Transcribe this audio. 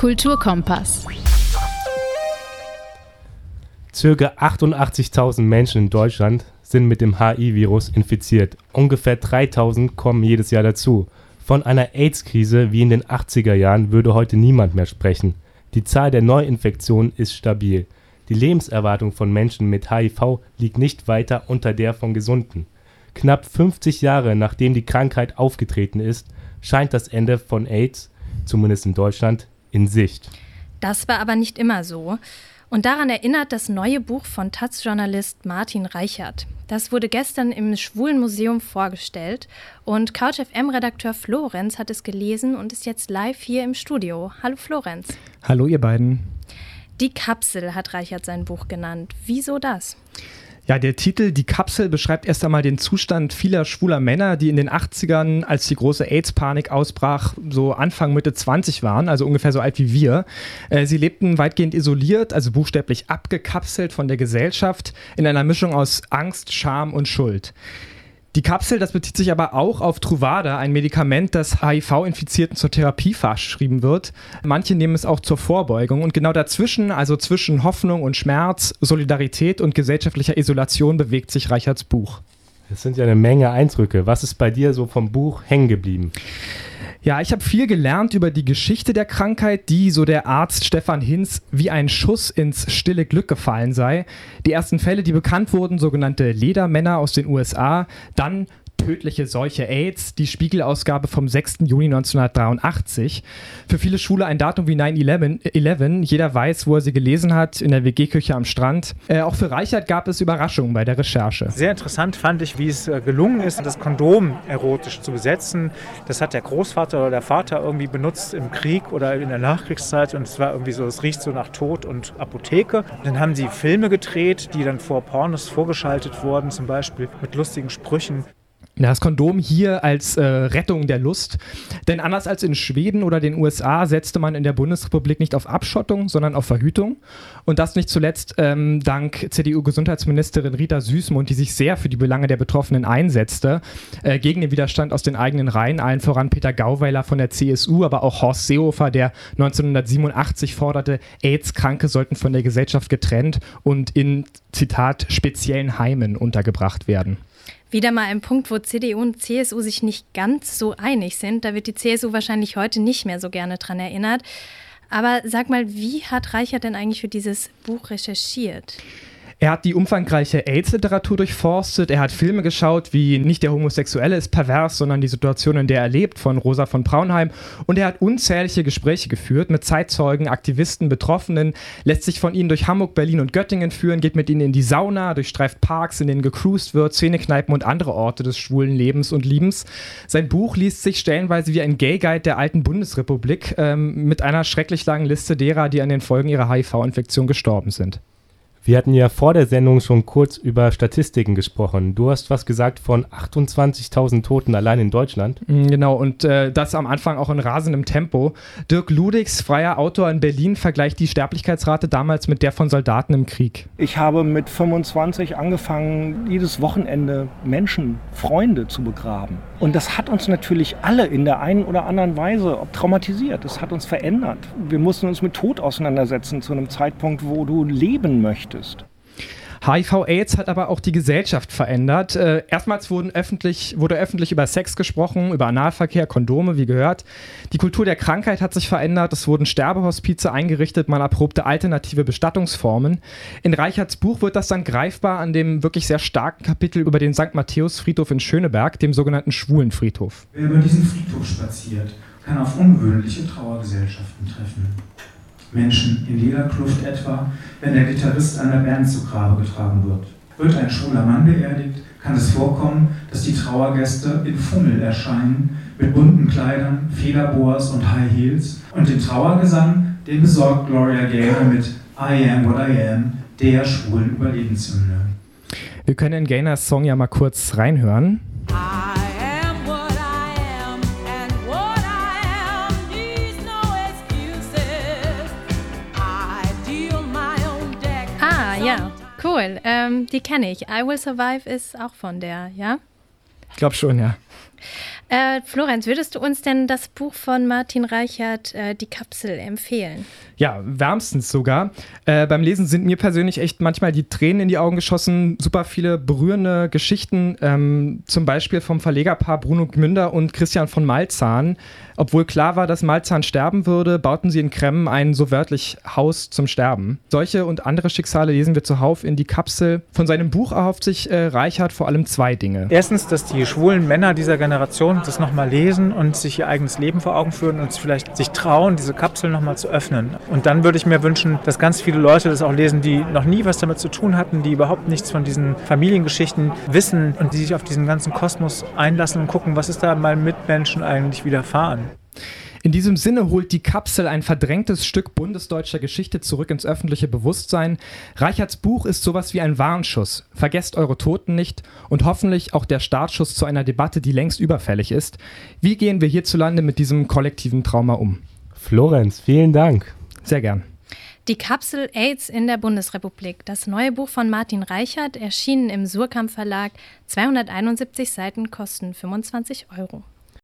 Kulturkompass. Circa 88.000 Menschen in Deutschland sind mit dem HIV-Virus infiziert. Ungefähr 3.000 kommen jedes Jahr dazu. Von einer AIDS-Krise wie in den 80er Jahren würde heute niemand mehr sprechen. Die Zahl der Neuinfektionen ist stabil. Die Lebenserwartung von Menschen mit HIV liegt nicht weiter unter der von Gesunden. Knapp 50 Jahre nachdem die Krankheit aufgetreten ist, scheint das Ende von AIDS, zumindest in Deutschland, in Sicht. Das war aber nicht immer so. Und daran erinnert das neue Buch von Taz-Journalist Martin Reichert. Das wurde gestern im Schwulen Museum vorgestellt und CouchFM-Redakteur Florenz hat es gelesen und ist jetzt live hier im Studio. Hallo Florenz. Hallo ihr beiden. Die Kapsel hat Reichert sein Buch genannt. Wieso das? Ja, der Titel Die Kapsel beschreibt erst einmal den Zustand vieler schwuler Männer, die in den 80ern, als die große AIDS-Panik ausbrach, so Anfang, Mitte 20 waren, also ungefähr so alt wie wir. Äh, sie lebten weitgehend isoliert, also buchstäblich abgekapselt von der Gesellschaft, in einer Mischung aus Angst, Scham und Schuld. Die Kapsel, das bezieht sich aber auch auf Truvada, ein Medikament, das HIV-Infizierten zur Therapie verschrieben wird. Manche nehmen es auch zur Vorbeugung. Und genau dazwischen, also zwischen Hoffnung und Schmerz, Solidarität und gesellschaftlicher Isolation, bewegt sich Reicherts Buch. Das sind ja eine Menge Eindrücke. Was ist bei dir so vom Buch hängen geblieben? Ja, ich habe viel gelernt über die Geschichte der Krankheit, die, so der Arzt Stefan Hinz, wie ein Schuss ins stille Glück gefallen sei. Die ersten Fälle, die bekannt wurden, sogenannte Ledermänner aus den USA, dann tödliche Seuche AIDS, die Spiegelausgabe vom 6. Juni 1983. Für viele Schule ein Datum wie 9-11. Jeder weiß, wo er sie gelesen hat, in der WG-Küche am Strand. Äh, auch für Reichert gab es Überraschungen bei der Recherche. Sehr interessant fand ich, wie es äh, gelungen ist, das Kondom erotisch zu besetzen. Das hat der Großvater oder der Vater irgendwie benutzt im Krieg oder in der Nachkriegszeit und es war irgendwie so, es riecht so nach Tod und Apotheke. Dann haben sie Filme gedreht, die dann vor Pornos vorgeschaltet wurden, zum Beispiel mit lustigen Sprüchen. Das Kondom hier als äh, Rettung der Lust. Denn anders als in Schweden oder den USA setzte man in der Bundesrepublik nicht auf Abschottung, sondern auf Verhütung. Und das nicht zuletzt ähm, dank CDU-Gesundheitsministerin Rita Süßmund, die sich sehr für die Belange der Betroffenen einsetzte, äh, gegen den Widerstand aus den eigenen Reihen, allen voran Peter Gauweiler von der CSU, aber auch Horst Seehofer, der 1987 forderte, AIDS-Kranke sollten von der Gesellschaft getrennt und in, Zitat, speziellen Heimen untergebracht werden. Wieder mal ein Punkt, wo CDU und CSU sich nicht ganz so einig sind. Da wird die CSU wahrscheinlich heute nicht mehr so gerne dran erinnert. Aber sag mal, wie hat Reichert denn eigentlich für dieses Buch recherchiert? Er hat die umfangreiche AIDS-Literatur durchforstet. Er hat Filme geschaut, wie nicht der Homosexuelle ist pervers, sondern die Situation, in der er lebt, von Rosa von Braunheim. Und er hat unzählige Gespräche geführt mit Zeitzeugen, Aktivisten, Betroffenen, lässt sich von ihnen durch Hamburg, Berlin und Göttingen führen, geht mit ihnen in die Sauna, durchstreift Parks, in denen gecruised wird, Szenekneipen und andere Orte des schwulen Lebens und Liebens. Sein Buch liest sich stellenweise wie ein Gay-Guide der alten Bundesrepublik ähm, mit einer schrecklich langen Liste derer, die an den Folgen ihrer HIV-Infektion gestorben sind. Wir hatten ja vor der Sendung schon kurz über Statistiken gesprochen. Du hast was gesagt von 28.000 Toten allein in Deutschland. Mm, genau, und äh, das am Anfang auch in rasendem Tempo. Dirk Ludigs, freier Autor in Berlin, vergleicht die Sterblichkeitsrate damals mit der von Soldaten im Krieg. Ich habe mit 25 angefangen, jedes Wochenende Menschen, Freunde zu begraben. Und das hat uns natürlich alle in der einen oder anderen Weise traumatisiert. Das hat uns verändert. Wir mussten uns mit Tod auseinandersetzen zu einem Zeitpunkt, wo du leben möchtest möchtest. HIV-Aids hat aber auch die Gesellschaft verändert. Äh, erstmals wurden öffentlich, wurde öffentlich über Sex gesprochen, über Analverkehr, Kondome, wie gehört. Die Kultur der Krankheit hat sich verändert. Es wurden Sterbehospize eingerichtet, man erprobte alternative Bestattungsformen. In Reicherts Buch wird das dann greifbar an dem wirklich sehr starken Kapitel über den St. Matthäus-Friedhof in Schöneberg, dem sogenannten Schwulenfriedhof. Wer über diesen Friedhof spaziert, kann auf ungewöhnliche Trauergesellschaften treffen. Menschen in Lederkluft etwa, wenn der Gitarrist einer Band zu Grabe getragen wird. Wird ein schwuler Mann beerdigt, kann es vorkommen, dass die Trauergäste in Fummel erscheinen, mit bunten Kleidern, Federboas und High Heels. Und den Trauergesang, den besorgt Gloria Gaynor mit I Am What I Am, der schwulen Überlebenshymne. Wir können in Gaynors Song ja mal kurz reinhören. Cool, ähm, die kenne ich. I Will Survive ist auch von der, ja? Ich glaube schon, ja. Äh, Florenz, würdest du uns denn das Buch von Martin Reichert, äh, Die Kapsel, empfehlen? Ja, wärmstens sogar. Äh, beim Lesen sind mir persönlich echt manchmal die Tränen in die Augen geschossen. Super viele berührende Geschichten, ähm, zum Beispiel vom Verlegerpaar Bruno Gmünder und Christian von Malzahn. Obwohl klar war, dass Malzahn sterben würde, bauten sie in Kremmen ein so wörtlich Haus zum Sterben. Solche und andere Schicksale lesen wir zuhauf in die Kapsel. Von seinem Buch erhofft sich äh, Reichert vor allem zwei Dinge. Erstens, dass die schwulen Männer dieser Generation das nochmal lesen und sich ihr eigenes Leben vor Augen führen und vielleicht sich trauen, diese Kapsel nochmal zu öffnen. Und dann würde ich mir wünschen, dass ganz viele Leute das auch lesen, die noch nie was damit zu tun hatten, die überhaupt nichts von diesen Familiengeschichten wissen und die sich auf diesen ganzen Kosmos einlassen und gucken, was ist da meinen Mitmenschen eigentlich widerfahren. In diesem Sinne holt die Kapsel ein verdrängtes Stück bundesdeutscher Geschichte zurück ins öffentliche Bewusstsein. Reicherts Buch ist sowas wie ein Warnschuss. Vergesst eure Toten nicht und hoffentlich auch der Startschuss zu einer Debatte, die längst überfällig ist. Wie gehen wir hierzulande mit diesem kollektiven Trauma um? Florenz, vielen Dank. Sehr gern. Die Kapsel AIDS in der Bundesrepublik, das neue Buch von Martin Reichert, erschienen im Surkamp Verlag, 271 Seiten, kosten 25 Euro.